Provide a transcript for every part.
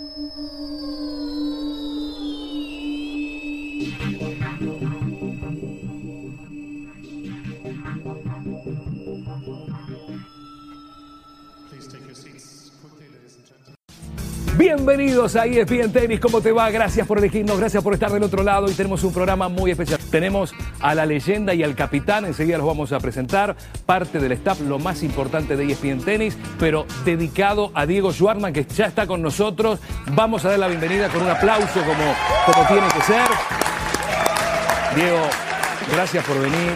Música Bienvenidos a ESPN Tenis, ¿cómo te va? Gracias por elegirnos, gracias por estar del otro lado y tenemos un programa muy especial. Tenemos a la leyenda y al capitán, enseguida los vamos a presentar, parte del staff, lo más importante de ESPN Tenis, pero dedicado a Diego Schwartzman, que ya está con nosotros. Vamos a dar la bienvenida con un aplauso como, como tiene que ser. Diego, gracias por venir.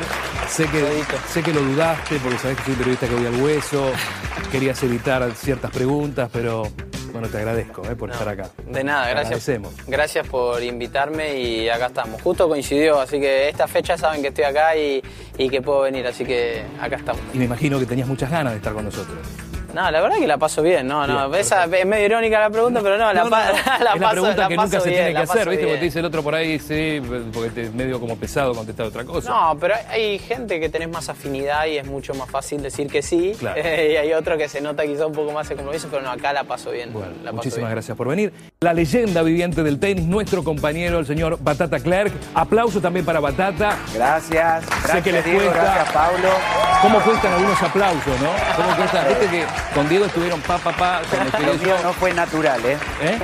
Sé que, sé que lo dudaste porque sabés que soy un periodista que voy al hueso, querías evitar ciertas preguntas, pero bueno, te agradezco eh, por estar acá. De nada, Te gracias. Gracias por invitarme y acá estamos. Justo coincidió, así que esta fecha saben que estoy acá y, y que puedo venir, así que acá estamos. Y me imagino que tenías muchas ganas de estar con nosotros. No, la verdad que la paso bien, no, no, Bien, esa es medio irónica la pregunta, pero no, la, No, no, pa- no. la es la paso, pregunta la que paso nunca se tiene que la hacer, ¿viste? Porque bien. te dice el otro por ahí, sí, porque te- es medio como pesado contestar otra cosa. No, pero hay gente que tenés más afinidad y es mucho más fácil decir que sí. Claro. y hay otro que se nota quizá un poco más de compromiso, pero no, acá la paso bien. Bueno, la paso muchísimas bien. gracias por venir. La leyenda viviente del tenis, nuestro compañero, el señor Batata Clerk. Aplauso también para Batata. Gracias. Gracias, que les Diego, cuesta. Gracias, Pablo. ¿Cómo cuestan algunos aplausos, no? ¿Cómo cuesta? Viste que con Diego estuvieron pa, pa, pa, con Lo el mío no fue natural, ¿eh? ¿Eh?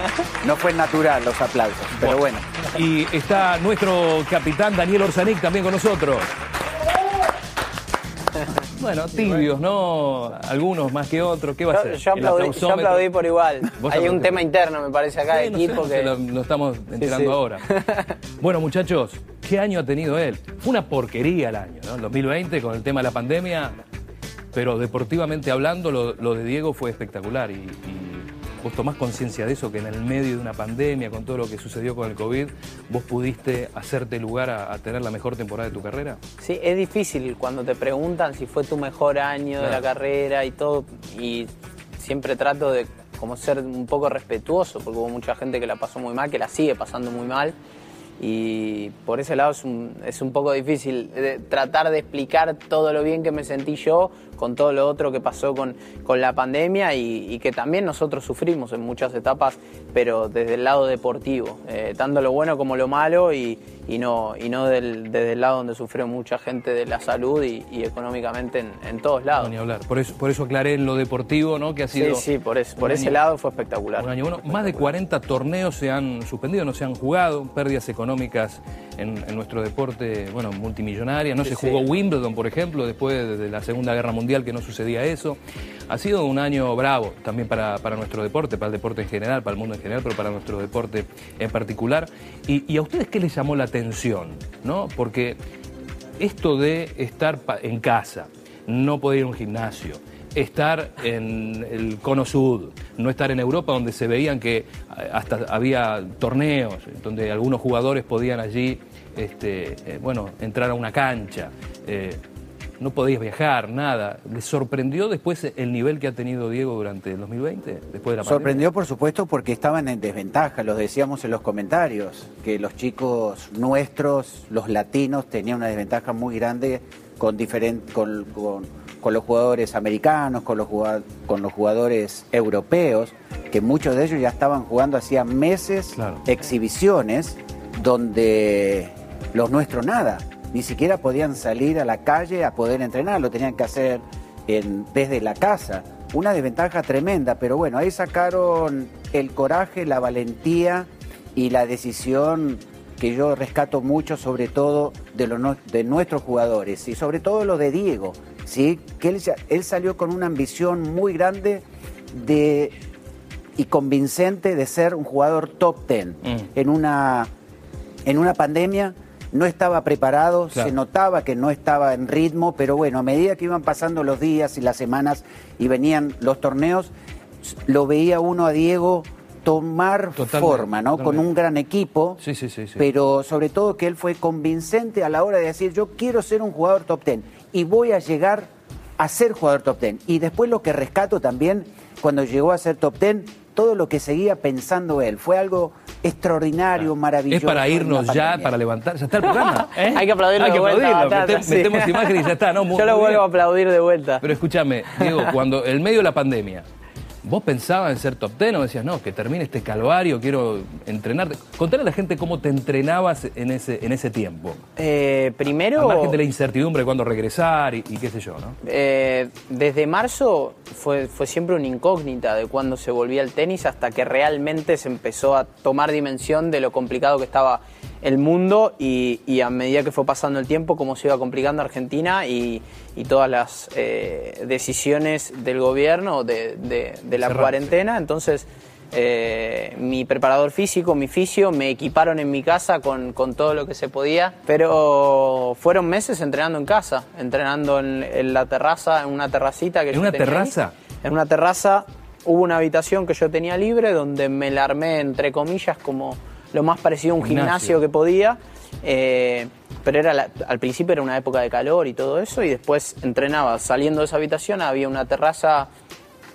No fue natural los aplausos, pero bueno. Y está nuestro capitán Daniel Orsanic también con nosotros. Bueno, tibios, ¿no? Algunos más que otros. ¿Qué va a ser? yo ¿El aplaudí, yo aplaudí por igual. Hay un tema interno, me parece, acá de Sí, no sé, equipo no sé, que. lo, lo estamos enterando sí. ahora. Bueno, muchachos, ¿qué año ha tenido él? Fue una porquería el año, ¿no? El 2020 con el tema de la pandemia, pero deportivamente hablando, lo, lo de Diego fue espectacular y, y vos tomás conciencia de eso, que en el medio de una pandemia, con todo lo que sucedió con el COVID, vos pudiste hacerte lugar a, a tener la mejor temporada de tu carrera. Sí, es difícil cuando te preguntan si fue tu mejor año de la carrera y todo. Y siempre trato de como ser un poco respetuoso, porque hubo mucha gente que la pasó muy mal, que la sigue pasando muy mal. Y por ese lado es un, es un poco difícil de tratar de explicar todo lo bien que me sentí yo con todo lo otro que pasó con, con la pandemia y, y que también nosotros sufrimos en muchas etapas, pero desde el lado deportivo, eh, tanto lo bueno como lo malo y, y no, y no del- desde el lado donde sufrió mucha gente de la salud y, y económicamente en, en todos No, lados. ni hablar. Por eso, por eso aclaré en lo deportivo, ¿no? Que ha Sí, sido sí, por, eso, por ese año- lado fue espectacular. Un año bueno. Más de 40 torneos se han suspendido, no se han jugado, pérdidas económicas en, en nuestro deporte, bueno, multimillonaria. No Sí, se sí. jugó Wimbledon, por ejemplo, después de, de la Segunda Guerra Mundial que no sucedía eso. Ha sido un año bravo también para, para nuestro deporte, para el deporte en general, para el mundo en general, pero para nuestro deporte en particular. ¿Y, a ustedes qué les llamó la atención? ¿no? Porque esto de estar en casa, no poder ir a un gimnasio, estar en el cono sud, no estar en Europa donde se veían que hasta había torneos, donde algunos jugadores podían allí, este, eh, bueno, entrar a una cancha, eh, no podías viajar, nada. ¿Les sorprendió después el nivel que ha tenido Diego durante el 2020, después de la pandemia? Sorprendió, por supuesto, porque estaban en desventaja, los decíamos en los comentarios, que los chicos nuestros, los latinos, tenían una desventaja muy grande con, con, con- con los jugadores americanos, con los, jugad- con los jugadores europeos, que muchos de ellos ya estaban jugando hacía meses Claro. exhibiciones donde los nuestros nada, ni siquiera podían salir a la calle a poder entrenar, lo tenían que hacer en- desde la casa. Una desventaja tremenda, pero bueno, ahí sacaron el coraje, la valentía y la decisión que yo rescato mucho, sobre todo de, los de nuestros jugadores y sobre todo lo de Diego, ¿sí? que él, salió con una ambición muy grande de y convincente de ser un jugador top ten Mm. en una en una pandemia no estaba preparado, Claro. se notaba que no estaba en ritmo, pero bueno, a medida que iban pasando los días y las semanas y venían los torneos, lo veía uno a Diego tomar Totalmente, forma, ¿no? Con un gran equipo, Sí, sí, sí, sí. pero sobre todo que él fue convincente a la hora de decir, yo quiero ser un jugador top ten y voy a llegar a ser jugador top ten. Y después lo que rescato también, cuando llegó a ser top ten, todo lo que seguía pensando él. Fue algo extraordinario, maravilloso. Es para irnos ya, para levantar. Ya está el programa. ¿eh? Hay que aplaudirlo Hay que de vuelta, aplaudirlo. Sí. Metemos imagen y ya está. ¿no? Muy- Yo lo vuelvo a aplaudir de vuelta. Pero escúchame, Diego, cuando el medio de la pandemia, ¿Vos pensabas en ser top ten o decías, no, que termine este calvario, quiero entrenarte? Contale a la gente cómo te entrenabas en ese, en ese tiempo. Eh, primero... Al margen de la incertidumbre de cuándo regresar y, qué sé yo, ¿no? Eh, desde marzo fue, fue siempre una incógnita de cuándo se volvía el tenis hasta que realmente se empezó a tomar dimensión de lo complicado que estaba el mundo y, a medida que fue pasando el tiempo, cómo se iba complicando Argentina y, todas las eh, decisiones del gobierno de, la cuarentena. Entonces, eh, mi preparador físico, mi fisio, me equiparon en mi casa con, todo lo que se podía, pero fueron meses entrenando en casa, entrenando en, la terraza, en una terracita que ¿En una terraza? En una terraza hubo una habitación que yo tenía libre donde me la armé entre comillas como lo más parecido a un gimnasio, que podía. Eh, pero era al principio era una época de calor y todo eso, y después entrenaba. Saliendo de esa habitación había una terraza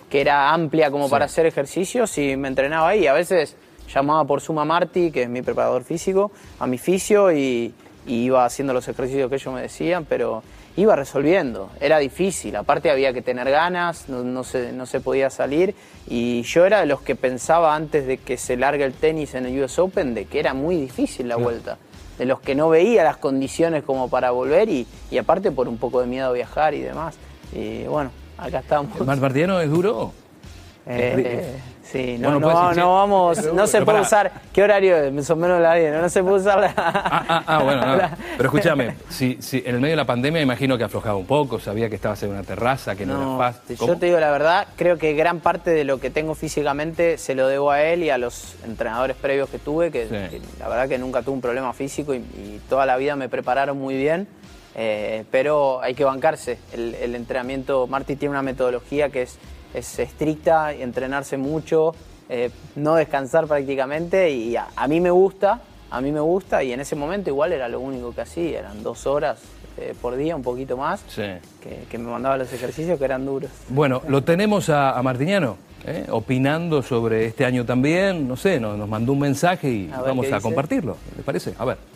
que era amplia como para hacer ejercicios y me entrenaba ahí. A veces llamaba por Suma Marti, que es mi preparador físico, a mi fisio y, y iba haciendo los ejercicios que ellos me decían, pero iba resolviendo. Era difícil, aparte había que tener ganas, no, se, no se podía salir. Y yo era de los que pensaba antes de que se largue el tenis en el US Open de que era muy difícil la vuelta. De los que no veía las condiciones como para volver y, y aparte por un poco de miedo a viajar y demás. Y bueno, acá estamos. ¿El Martiano es duro? Eh, Sí, no, no, no, vamos, no se puede usar. ¿Qué horario es? Son menos la 10, no se puede usar la. Ah, ah, ah bueno, pero escúchame, si, si, en el medio de la pandemia imagino que aflojaba un poco, sabía que estabas en una terraza, que no, era fácil. Yo te digo la verdad, creo que gran parte de lo que tengo físicamente se lo debo a él y a los entrenadores previos que tuve, que, la verdad que nunca tuve un problema físico y, toda la vida me prepararon muy bien. Eh, pero hay que bancarse. El, el entrenamiento, Marty tiene una metodología que es es estricta, entrenarse mucho, eh, no descansar prácticamente y a, mí me gusta, a mí me gusta y en ese momento igual era lo único que hacía, eran dos horas eh, por día, un poquito más, que, me mandaba los ejercicios que eran duros. Bueno, lo tenemos a, Martiniano. ¿eh? opinando sobre este año también, no sé, nos, mandó un mensaje y vamos a compartirlo, ¿les parece? A ver.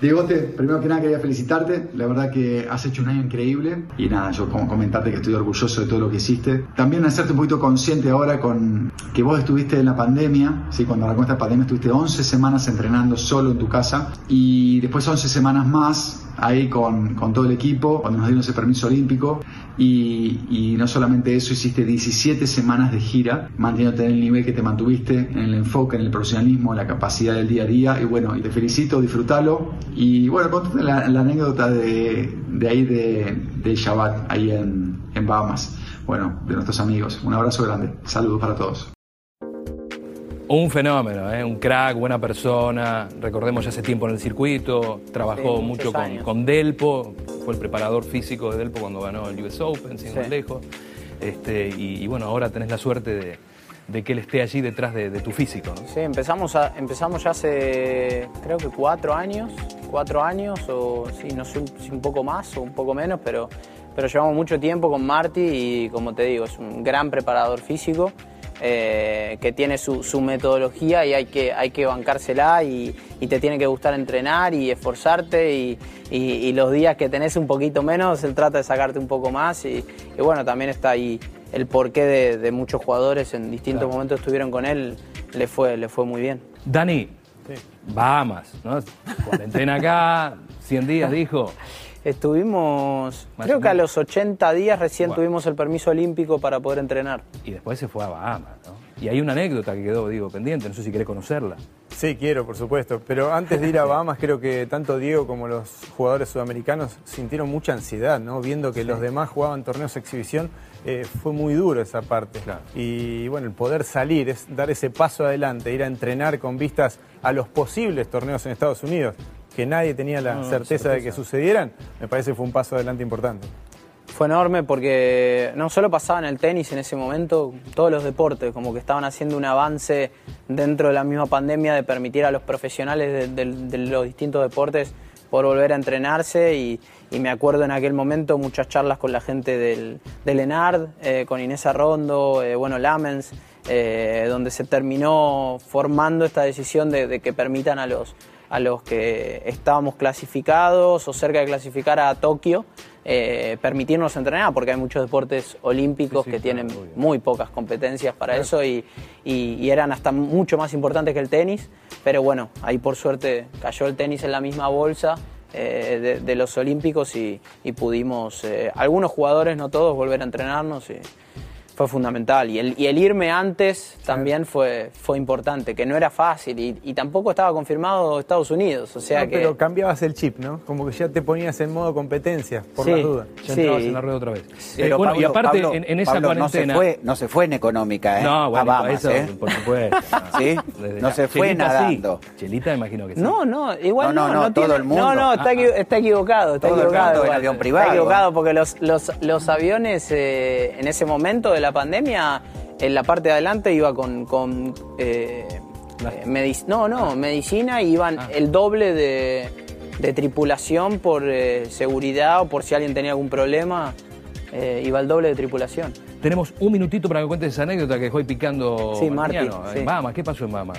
Diegote, primero que nada quería felicitarte, la verdad que has hecho un año increíble y nada, yo como comentarte que estoy orgulloso de todo lo que hiciste. También hacerte un poquito consciente ahora con que vos estuviste en la pandemia, ¿sí? cuando arrancó esta pandemia estuviste 11 semanas entrenando solo en tu casa y después 11 semanas más ahí con, con todo el equipo, cuando nos dieron ese permiso olímpico y, y, no solamente eso, hiciste 17 semanas de gira, manteniéndote en el nivel que te mantuviste, en el enfoque, en el profesionalismo, en la capacidad del día a día. Y bueno, y te felicito, disfrútalo. Y bueno, contate la, anécdota de, de, ahí de, de Shabbat, ahí en, en Bahamas. Bueno, de nuestros amigos. Un abrazo grande. Saludos para todos. Un fenómeno, ¿eh? un crack, buena persona. Recordemos ya hace tiempo en el circuito, trabajó mucho con, Delpo, fue el preparador físico de Delpo cuando ganó el US Open, sin más lejos. Este, y, bueno, ahora tenés la suerte de, que él esté allí detrás de, tu físico. Sí, empezamos, empezamos ya hace creo que cuatro años, cuatro años, o sí, no sé si un poco más o un poco menos, pero, pero llevamos mucho tiempo con Marty y como te digo, es un gran preparador físico. Eh, que tiene su, metodología y hay que, hay que bancársela y, te tiene que gustar entrenar y esforzarte y, los días que tenés un poquito menos, él trata de sacarte un poco más y, bueno, también está ahí el porqué de, muchos jugadores en distintos momentos estuvieron con él, le fue, le fue muy bien. Dani, Bahamas, ¿no? Cuarentena acá, 100 días dijo. Estuvimos, creo que a los 80 días recién tuvimos el permiso olímpico para poder entrenar. Y después se fue a Bahamas, ¿no? Y hay una anécdota que quedó, digo, pendiente, no sé si querés conocerla. Sí, quiero, por supuesto. Pero antes de ir a Bahamas, creo que tanto Diego como los jugadores sudamericanos sintieron mucha ansiedad, ¿no? Viendo que los demás jugaban torneos de exhibición, eh, fue muy duro esa parte. Y bueno, el poder salir, es dar ese paso adelante, ir a entrenar con vistas a los posibles torneos en Estados Unidos que nadie tenía la certeza, de que sucedieran, me parece que fue un paso adelante importante. Fue enorme porque no solo pasaba en el tenis en ese momento, todos los deportes, como que estaban haciendo un avance dentro de la misma pandemia de permitir a los profesionales de, los distintos deportes por volver a entrenarse y, me acuerdo en aquel momento muchas charlas con la gente del, del ENARD, eh, con Inés Arrondo, eh, bueno, Lamens, eh, donde se terminó formando esta decisión de, que permitan a los, a los que estábamos clasificados o cerca de clasificar a Tokio, eh, permitirnos entrenar, porque hay muchos deportes olímpicos que tienen muy pocas competencias para eso y, y, eran hasta mucho más importantes que el tenis, pero bueno, ahí por suerte cayó el tenis en la misma bolsa. Eh, de, los olímpicos y, pudimos, eh, algunos jugadores, no todos, volver a entrenarnos y, fue fundamental. Y el, y el irme antes también fue, fue importante, que no era fácil y, tampoco estaba confirmado Estados Unidos. O sea que... Pero cambiabas el chip, ¿no? Como que ya te ponías en modo competencia, por la duda. Ya entrabas en la rueda otra vez. Eh, bueno, y aparte, en, esa cuarentena. No se, fue, no se fue en económica, ¿eh? No, bueno, a eso, ¿eh? por supuesto. ¿Sí? No se fue nadando. Chelita, imagino que sí. No, no, igual no. No, no, todo el mundo. No, no, está, está equivocado. Está equivocado. El avión privado. Está equivocado porque los, los, los aviones eh, en ese momento de la pandemia en la parte de adelante iba con, con eh, no, no, medicina y iban ah. el doble de, tripulación por eh, seguridad o por si alguien tenía algún problema, eh, iba el doble de tripulación. Tenemos un minutito para que cuentes esa anécdota que dejó picando sí, Martín, sí. Mama, ¿qué pasó en Mama?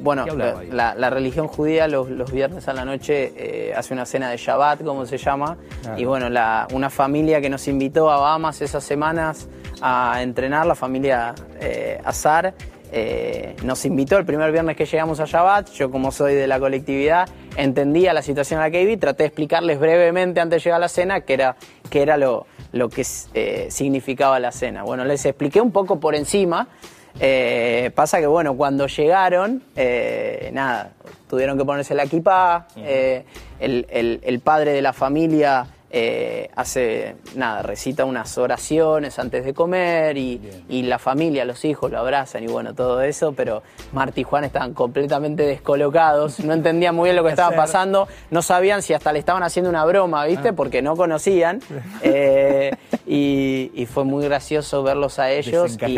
bueno, la, religión judía los, viernes a la noche hace una cena de Shabbat, como se llama, y bueno, una familia que nos invitó a Bahamas esas semanas a entrenar, la familia eh, Azar. Eh, nos invitó el primer viernes que llegamos a Shabbat. Yo, como soy de la colectividad, entendía la situación en la que viví. Traté de explicarles brevemente antes de llegar a la cena qué era, qué era lo, lo que eh, significaba la cena. Bueno, les expliqué un poco por encima. pasa que, bueno, cuando llegaron, nada, tuvieron que ponerse la equipa. el, el, padre de la familia eh, hace, nada, recita unas oraciones antes de comer y, la familia, los hijos lo abrazan y bueno, todo eso, pero Marta y Juan estaban completamente descolocados, no entendían muy bien lo que estaba pasando, no sabían si hasta le estaban haciendo una broma, ¿viste? Ah. Porque no conocían eh, y, fue muy gracioso verlos a ellos. Y,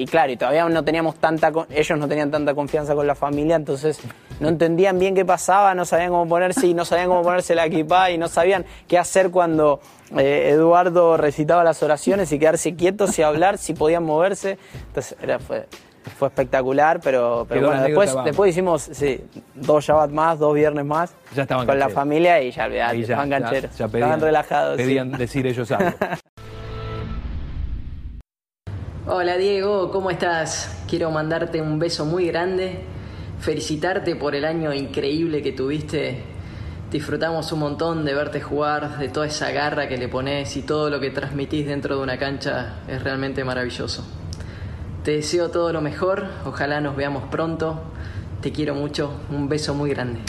y, claro, y todavía no teníamos tanta, ellos no tenían tanta confianza con la familia, entonces no entendían bien qué pasaba, no sabían cómo ponerse y no sabían cómo ponerse la equipa y no sabían qué hacer cuando eh, Eduardo recitaba las oraciones y quedarse quietos y hablar, si podían moverse. Entonces era, fue, fue espectacular, pero, pero bueno, después, después hicimos sí, dos Shabbat más, dos viernes más ya estaban con la familia y ya, ya estaban gancheros, ya, estaban relajados. Pedían decir ellos algo. Hola Diego, ¿cómo estás? Quiero mandarte un beso muy grande, felicitarte por el año increíble que tuviste Disfrutamos un montón de verte jugar, de toda esa garra que le pones y todo lo que transmitís dentro de una cancha es realmente maravilloso. Te deseo todo lo mejor, ojalá nos veamos pronto. Te quiero mucho, un beso muy grande.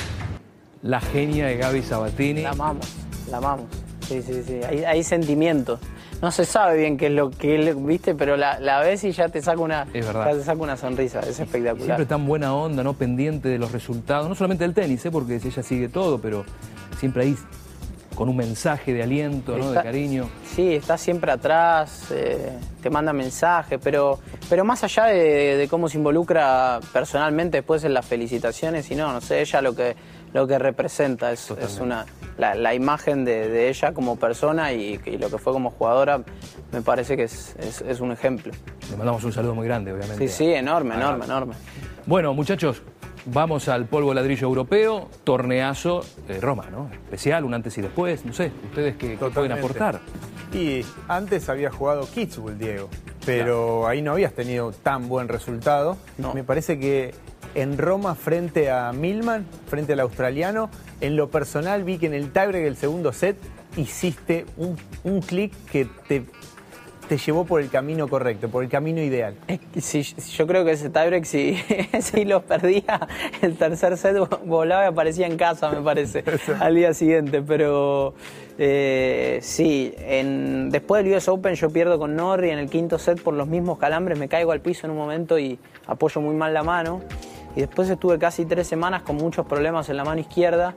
La genia de Gaby Sabatini. La amamos, la amamos. Sí, sí, sí. Hay, hay sentimientos no se sabe bien qué es lo que él, viste, pero la, la ves y ya te saca una, te saca una sonrisa, es espectacular. Siempre tan buena onda, ¿no? Pendiente de los resultados, no solamente del tenis, ¿eh? porque ella sigue todo, pero siempre ahí con un mensaje de aliento, ¿no? de cariño. Sí, está siempre atrás, eh, te manda mensajes, pero, pero más allá de, cómo se involucra personalmente después en las felicitaciones, y no, no sé, ella lo que, lo que representa es, es una, la, imagen de, ella como persona y, lo que fue como jugadora, me parece que es, un ejemplo. Le mandamos un saludo muy grande, obviamente. Sí, sí, enorme, enorme, enorme. Bueno, muchachos, vamos al polvo ladrillo europeo, torneazo de Roma, ¿no? Especial, un antes y después, no sé, ustedes qué, pueden aportar. Y antes había jugado Kitzbühel, Diego, pero ahí no habías tenido tan buen resultado. Me parece que en Roma frente a Milman, frente al australiano. En lo personal vi que en el tiebreak del segundo set hiciste un, un clic que te, te llevó por el camino correcto, por el camino ideal. Sí, yo creo que ese tiebreak, si, si lo perdía, el tercer set volaba y aparecía en casa, me parece, al día siguiente. Pero eh, sí, en, después del US Open yo pierdo con Norri en el quinto set por los mismos calambres, me caigo al piso en un momento y apoyo muy mal la mano. Y después estuve casi tres semanas con muchos problemas en la mano izquierda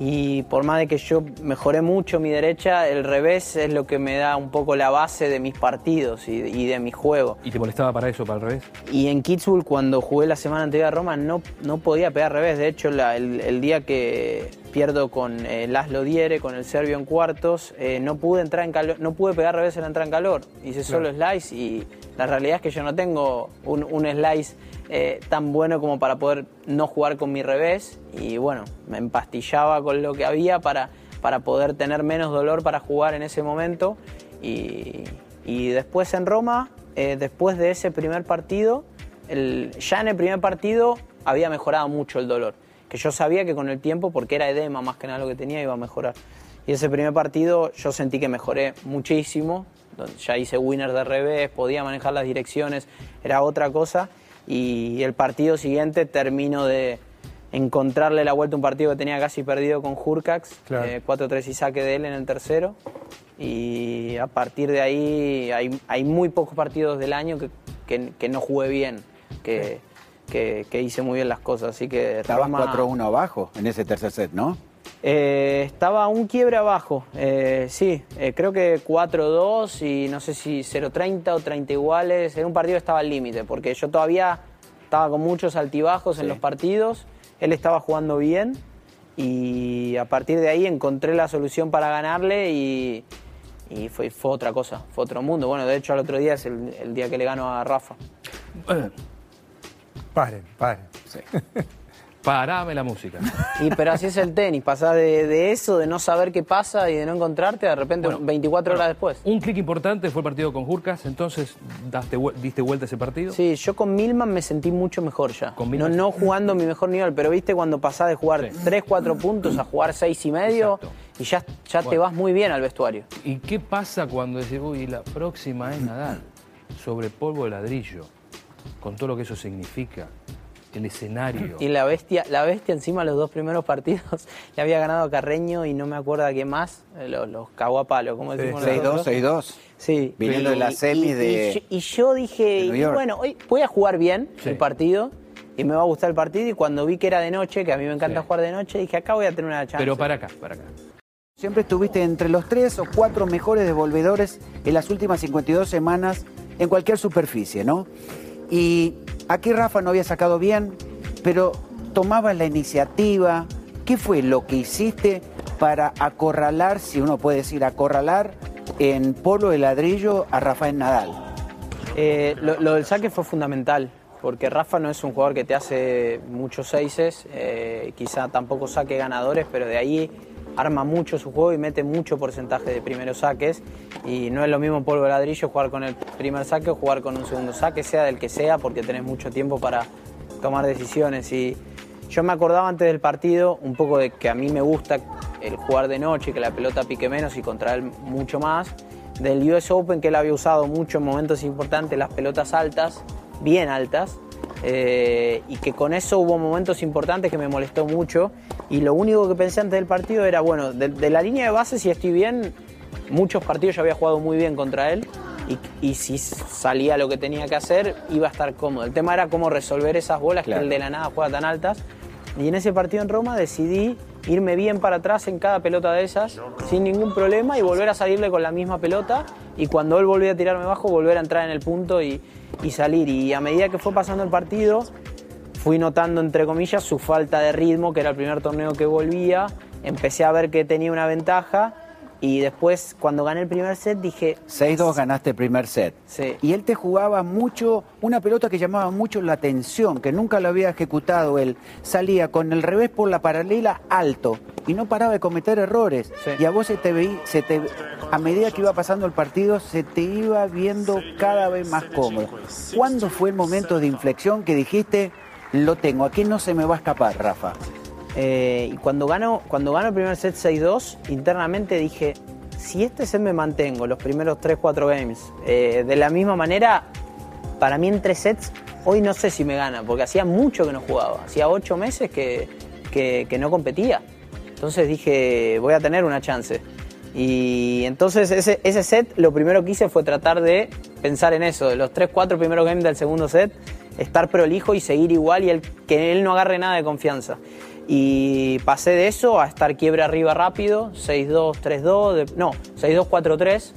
y por más de que yo mejoré mucho mi derecha, el revés es lo que me da un poco la base de mis partidos y, de mi juego. ¿Y te molestaba para eso, para el revés? Y en Kitzbühel, cuando jugué la semana anterior a Roma, no, no podía pegar revés. De hecho, el, día que pierdo con eh, Laszlo Diere, con el serbio en cuartos, eh, no pude entrar en calor, no pude pegar revés en la entrada en calor. Hice solo slice y la realidad es que yo no tengo un, un slice eh, tan bueno como para poder no jugar con mi revés. Y bueno, me empastillaba con lo que había para, para poder tener menos dolor para jugar en ese momento. Y, y después en Roma, eh, después de ese primer partido, el- ya en el primer partido había mejorado mucho el dolor. Que yo sabía que con el tiempo, porque era edema más que nada lo que tenía, iba a mejorar. Y ese primer partido yo sentí que mejoré muchísimo. Ya hice winner de revés, podía manejar las direcciones, era otra cosa. Y el partido siguiente termino de encontrarle la vuelta a un partido que tenía casi perdido con Hurcax. Claro. eh, 4-3 y saque de él en el tercero. Y a partir de ahí hay, hay muy pocos partidos del año que, que- que no jugué bien, que, que- que hice muy bien las cosas. Así que Estabas Roma- 4-1 abajo en ese tercer set, ¿no? Eh, estaba un quiebre abajo, eh, sí, eh, creo que 4-2 y no sé si 0-30 o 30 iguales. Era un partido que estaba al límite, porque yo todavía estaba con muchos altibajos en Sí. los partidos, él estaba jugando bien y a partir de ahí encontré la solución para ganarle y, y fue, fue otra cosa, fue otro mundo. Bueno, de hecho al otro día es el, el día que le gano a Rafa. Paren, paren. Parame la música. Y, pero así es el tenis, pasás de, de eso, de no saber qué pasa y de no encontrarte, de repente 24 horas después. Un clic importante fue el partido con Jurkas, entonces daste diste vuelta ese partido. Sí, yo con Milman me sentí mucho mejor ya. Con no, no jugando mi mejor nivel, pero viste cuando pasás de jugar Sí. 3, 4 puntos a jugar 6 y medio Exacto. y ya, ya te vas muy bien al vestuario. ¿Y qué pasa cuando decís, uy, la próxima es Nadal? Sobre polvo de ladrillo, con todo lo que eso significa, el escenario. Y la bestia, la bestia encima los dos primeros partidos le había ganado a Carreño y no me acuerdo a quién más, eh, los, los cagó a palo, como decimos 6-2, nosotros. 6-2. Sí. Viniendo de la semi y- de- Y, yo- y yo dije, bueno, hoy voy a jugar bien Sí. el partido y me va a gustar el partido. Y cuando vi que era de noche, que a mí me encanta Sí. jugar de noche, dije, acá voy a tener una chance. Pero para acá, para acá. Siempre estuviste entre los tres o cuatro mejores devolvedores en las últimas 52 semanas en cualquier superficie, ¿no? Y aquí Rafa no había sacado bien, pero tomabas la iniciativa. ¿Qué fue lo que hiciste para acorralar, si uno puede decir acorralar, en polo de ladrillo a Rafael Nadal? Eh, lo, del saque fue fundamental, porque Rafa no es un jugador que te hace muchos seises, eh, quizá tampoco saque ganadores, pero de ahí arma mucho su juego y mete mucho porcentaje de primeros saques. Y no es lo mismo polvo ladrillo jugar con el primer saque o jugar con un segundo saque, sea del que sea, porque tenés mucho tiempo para tomar decisiones. Y yo me acordaba antes del partido un poco de que a mí me gusta el jugar de noche, que la pelota pique menos y contra él mucho más. Del US Open que él había usado mucho en momentos importantes las pelotas altas, bien altas, eh, y que con eso hubo momentos importantes que me molestó mucho. Y lo único que pensé antes del partido era, bueno, de, de la línea de base, si estoy bien, muchos partidos yo había jugado muy bien contra él. Y, y si salía lo que tenía que hacer, iba a estar cómodo. El tema era cómo resolver esas bolas Claro. que él de la nada juega tan altas. Y en ese partido en Roma decidí irme bien para atrás en cada pelota de esas, sin ningún problema, y volver a salirle con la misma pelota. Y cuando él volvía a tirarme bajo, volver a entrar en el punto y, y salir. Y a medida que fue pasando el partido, fui notando, entre comillas, su falta de ritmo, que era el primer torneo que volvía. Empecé a ver que tenía una ventaja. Y después, cuando gané el primer set, dije... 6-2 ganaste el primer set. Sí. Y él te jugaba mucho, una pelota que llamaba mucho la atención, que nunca lo había ejecutado él. Salía con el revés por la paralela alto y no paraba de cometer errores. Sí. Y a vos se te veía, se te, a medida que iba pasando el partido, se te iba viendo cada vez más cómodo. ¿Cuándo fue el momento de inflexión que dijiste, lo tengo, aquí no se me va a escapar, Rafa? Eh, y cuando gano, cuando gano el primer set 6-2, internamente dije, si este set me mantengo los primeros 3-4 games eh, de la misma manera, para mí en tres sets, hoy no sé si me gana, porque hacía mucho que no jugaba, hacía 8 meses que, que- que no competía. Entonces dije, voy a tener una chance. Y entonces ese, ese set lo primero que hice fue tratar de pensar en eso, de los 3-4 primeros games del segundo set, estar prolijo y seguir igual y el, que él no agarre nada de confianza. Y pasé de eso a estar quiebre arriba rápido, 6-2, 3-2, de- no, 6-2, 4-3.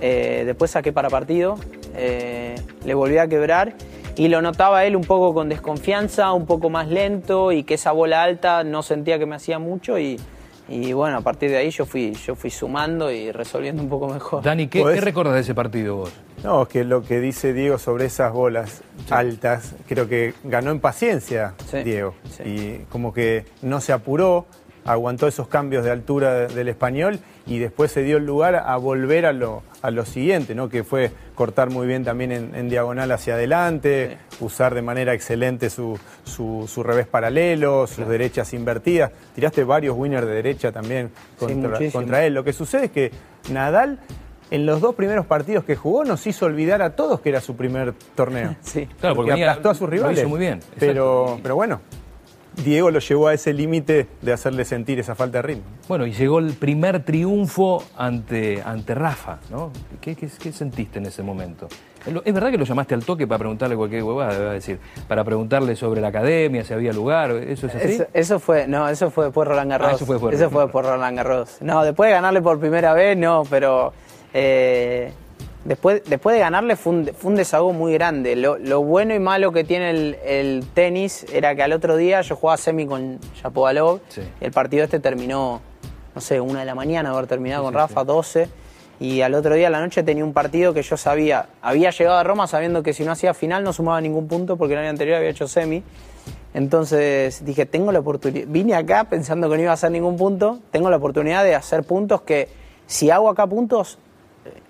Eh, después saqué para partido, eh, le volví a quebrar y lo notaba él un poco con desconfianza, un poco más lento y que esa bola alta no sentía que me hacía mucho y Y bueno, a partir de ahí yo fui, yo fui sumando y resolviendo un poco mejor. Dani, ¿qué. ¿qué recordás de ese partido vos? No, es que lo que dice Diego sobre esas bolas altas, creo que ganó en paciencia Sí, Diego. sí. Y como que no se apuró, aguantó esos cambios de altura de- del español y después se dio el lugar a volver a lo, a lo siguiente, ¿no? que fue cortar muy bien también en, en diagonal hacia adelante, usar de manera excelente su, su- su revés paralelo, sus derechas invertidas. Tiraste varios winners de derecha también contra, contra él. Lo que sucede es que Nadal en los dos primeros partidos que jugó nos hizo olvidar a todos que era su primer torneo. Sí. Claro, porque aplastó a sus lo rivales. hizo muy bien. Pero, pero bueno, Diego lo llevó a ese límite de hacerle sentir esa falta de ritmo. Bueno, y llegó el primer triunfo ante, ante Rafa, ¿no? ¿Qué, qué- qué sentiste en ese momento? ¿Es verdad que lo llamaste al toque para preguntarle cualquier huevada, debe decir? Para preguntarle sobre la academia, si había lugar, ¿eso es así? Eso, eso fue, no, eso fue después de Roland Garros. Ah, eso fue después de Eso Roland fue por Roland Garros. No, después de ganarle por primera vez, no, pero eh, después, después de ganarle fue un, fue un desahogo muy grande. Lo, lo bueno y malo que tiene el, el tenis era que al otro día yo jugaba semi con Shapovalov. Sí. El partido este terminó, no sé, una de la mañana, haber terminado con Rafa, 12. Y al otro día a la noche tenía un partido que yo sabía, había llegado a Roma sabiendo que si no hacía final no sumaba ningún punto porque el año anterior había hecho semi. Entonces dije, tengo la oportunidad, vine acá pensando que no iba a hacer ningún punto, tengo la oportunidad de hacer puntos que si hago acá puntos,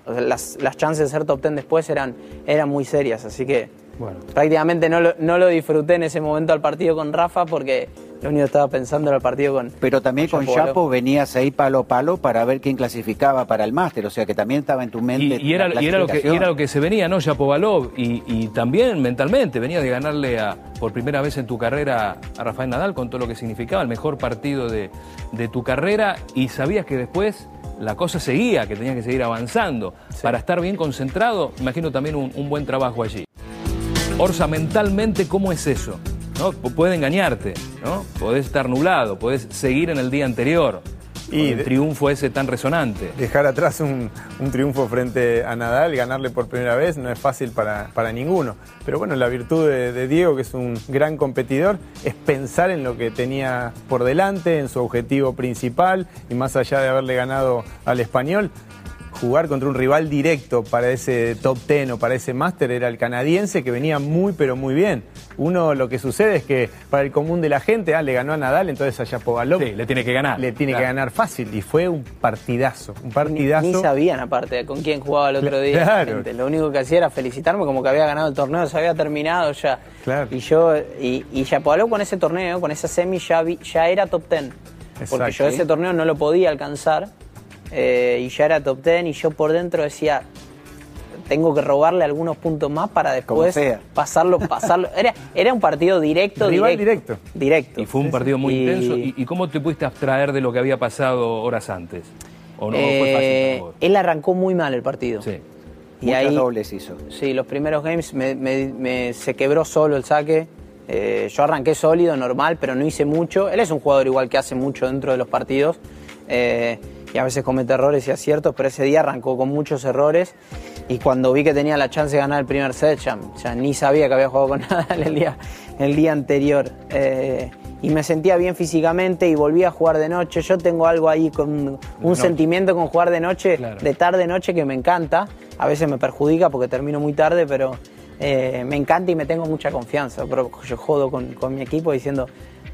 las, las chances de ser top 10 después eran, eran muy serias, así que Bueno. prácticamente no lo, no lo disfruté en ese momento al partido con Rafa porque lo único que estaba pensando era el partido con... Pero también con. Chapo venías ahí palo a palo para ver quién clasificaba para el máster, o sea que también estaba en tu mente. Y, y era, la y era lo que, y clasificación. era lo que se venía, ¿no? Yapovalov. Y, y también mentalmente venía de ganarle a, por primera vez en tu carrera a Rafael Nadal con todo lo que significaba, el mejor partido de, de tu carrera. Y sabías que después la cosa seguía, que tenías que seguir avanzando. Para estar bien concentrado, imagino también un, un buen trabajo allí. Orsa, mentalmente, ¿cómo es eso? ¿No? Pu- Puede engañarte, ¿no? Podés estar nublado, podés seguir en el día anterior. Y el triunfo ese tan resonante. Dejar atrás un, un triunfo frente a Nadal, ganarle por primera vez, no es fácil para, para ninguno. Pero bueno, la virtud de, de Diego, que es un gran competidor, es pensar en lo que tenía por delante, en su objetivo principal, y más allá de haberle ganado al español, jugar contra un rival directo para ese top ten o para ese máster era el canadiense que venía muy pero muy bien. Uno lo que sucede es que para el común de la gente, ah, le ganó a Nadal, entonces a Shapovalov Sí, le tiene que ganar. le tiene Claro. que ganar fácil y fue un partidazo, un Ni, partidazo. ni sabían aparte con quién jugaba el otro día. Claro. gente. Lo único que hacía era felicitarme como que había ganado el torneo, se había terminado ya. Claro. Y yo, y, y Yapovalov con ese torneo, con esa semi, ya, vi- ya era top 10. Porque yo ese torneo no lo podía alcanzar eh, y ya era top 10 y yo por dentro decía, tengo que robarle algunos puntos más para después sea. pasarlo, pasarlo. Era, era un partido directo, Rival directo. Directo. Y fue un partido muy Y- intenso. ¿Y, y cómo te pudiste abstraer de lo que había pasado horas antes? ¿O no fue Eh, fácil vos? él arrancó muy mal el partido. Sí. Y Muchos ahí, dobles hizo. Sí, los primeros games me, me- me- se quebró solo el saque. Eh, yo arranqué sólido, normal, pero no hice mucho. Él es un jugador igual que hace mucho dentro de los partidos. eh, y a veces comete errores y aciertos, pero ese día arrancó con muchos errores. Y cuando vi que tenía la chance de ganar el primer set, ya, ya ni sabía que había jugado con Nadal el día, el día anterior. Eh, y me sentía bien físicamente y volví a jugar de noche. Yo tengo algo ahí con un, noche. sentimiento con jugar de noche, Claro. de tarde-noche que me encanta. A veces me perjudica porque termino muy tarde, pero eh, me encanta y me tengo mucha confianza. Pero yo jodo con, con mi equipo diciendo,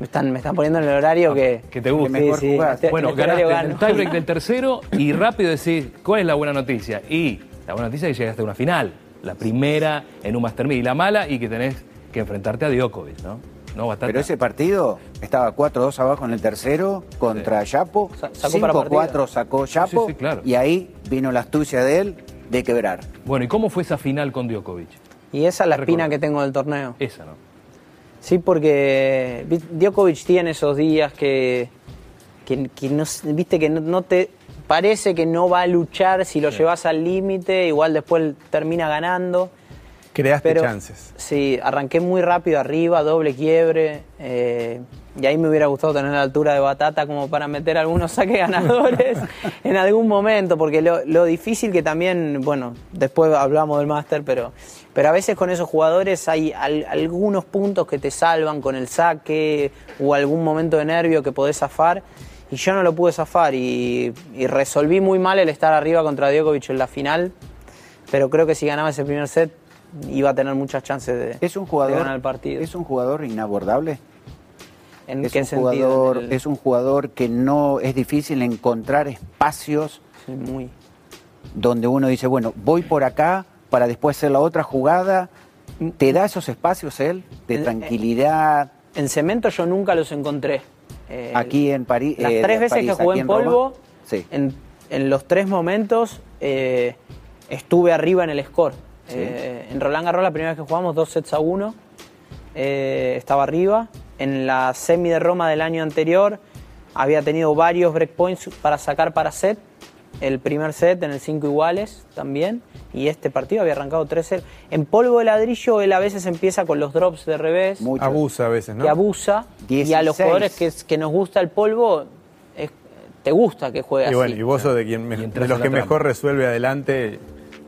me están, me están poniendo en el horario que, Que te gusta. Que mejor jugás. este- Bueno, en este ganaste el tiebreak del tercero y rápido decís, ¿cuál es la buena noticia? Y la buena noticia es que llegaste a una final, la primera en un Master 1000. Y la mala y que tenés que enfrentarte a Djokovic, ¿no? No bastante. Pero ese partido estaba 4-2 abajo en el tercero contra sacó para 5-4 partida. sacó Chapo. Sí, sí, claro. Y ahí vino la astucia de él de quebrar. Bueno, ¿y cómo fue esa final con Djokovic? Y esa es la espina que tengo del torneo. Esa, ¿no? Sí, porque vi- Djokovic tiene esos días que, que, que no, viste que no, no te parece que no va a luchar si lo llevas al límite, igual después termina ganando. Creaste Pero chances. sí, arranqué muy rápido arriba, doble quiebre. eh, y ahí me hubiera gustado tener la altura de batata como para meter algunos saques ganadores en algún momento, porque lo, lo difícil que también, bueno, después hablamos del máster, pero, pero a veces con esos jugadores hay al- algunos puntos que te salvan con el saque o algún momento de nervio que podés zafar. y yo no lo pude zafar y, y resolví muy mal el estar arriba contra Djokovic en la final, pero creo que si ganaba ese primer set iba a tener muchas chances de, Es un jugador, de ganar el partido. es un jugador inabordable. ¿En Es qué un, sentido? jugador, En el- es un jugador que no es difícil encontrar espacios Sí, muy. donde uno dice, bueno, voy por acá para después hacer la otra jugada. ¿Te da esos espacios él de Eh, tranquilidad? En cemento yo nunca los encontré. Eh, Aquí en París. Las eh, tres veces París, que jugué en polvo, Sí. en, en los tres momentos eh, estuve arriba en el score. Sí. Eh, en Roland Garros la primera vez que jugamos, dos sets a uno, eh, estaba arriba. En la semi de Roma del año anterior había tenido varios breakpoints para sacar para set. El primer set en el 5 iguales también. Y este partido había arrancado 3-0. En polvo de ladrillo él a veces empieza con los drops de revés Mucho. Abusa a veces, ¿no? que abusa y a los 16. jugadores que, que nos gusta el polvo es- te gusta que juegue Y así. bueno, y vos sos de, quien de los que trampa. mejor resuelve adelante.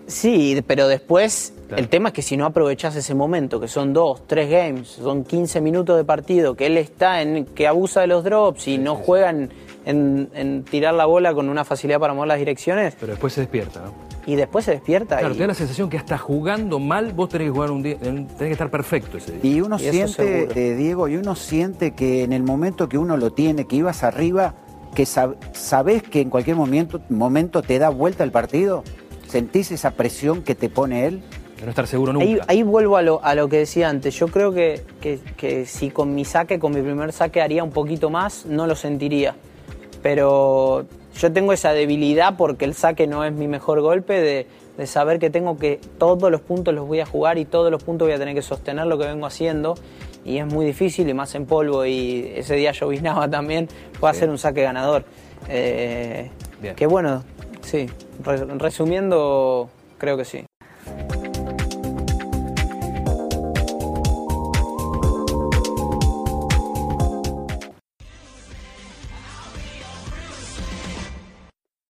Sí, pero después Claro. el tema es que si no aprovechás ese momento, que son dos, tres games, son 15 minutos de partido, que él está en que abusa de los drops y no juega en, en- en tirar la bola con una facilidad para mover las direcciones Pero después se despierta, ¿no? y después se despierta Claro, y te da la sensación que hasta jugando mal vos tenés que jugar un día, tenés que estar perfecto ese día. Y uno Y siente, eh, Diego, y uno siente que en el momento que uno lo tiene, que ibas arriba, que sab- sabés que en cualquier momento, momento te da vuelta el partido, sentís esa presión que te pone él. De no estar seguro nunca. Ahí, ahí vuelvo a lo, a lo que decía antes. Yo creo que, que- que si con mi saque, con mi primer saque haría un poquito más, no lo sentiría. Pero yo tengo esa debilidad porque el saque no es mi mejor golpe de, de saber que tengo que todos los puntos los voy a jugar y todos los puntos voy a tener que sostener lo que vengo haciendo. Y es muy difícil y más en polvo y ese día llovinaba también, fue a hacer un saque ganador. Eh, que bueno, sí, re- resumiendo, creo que sí.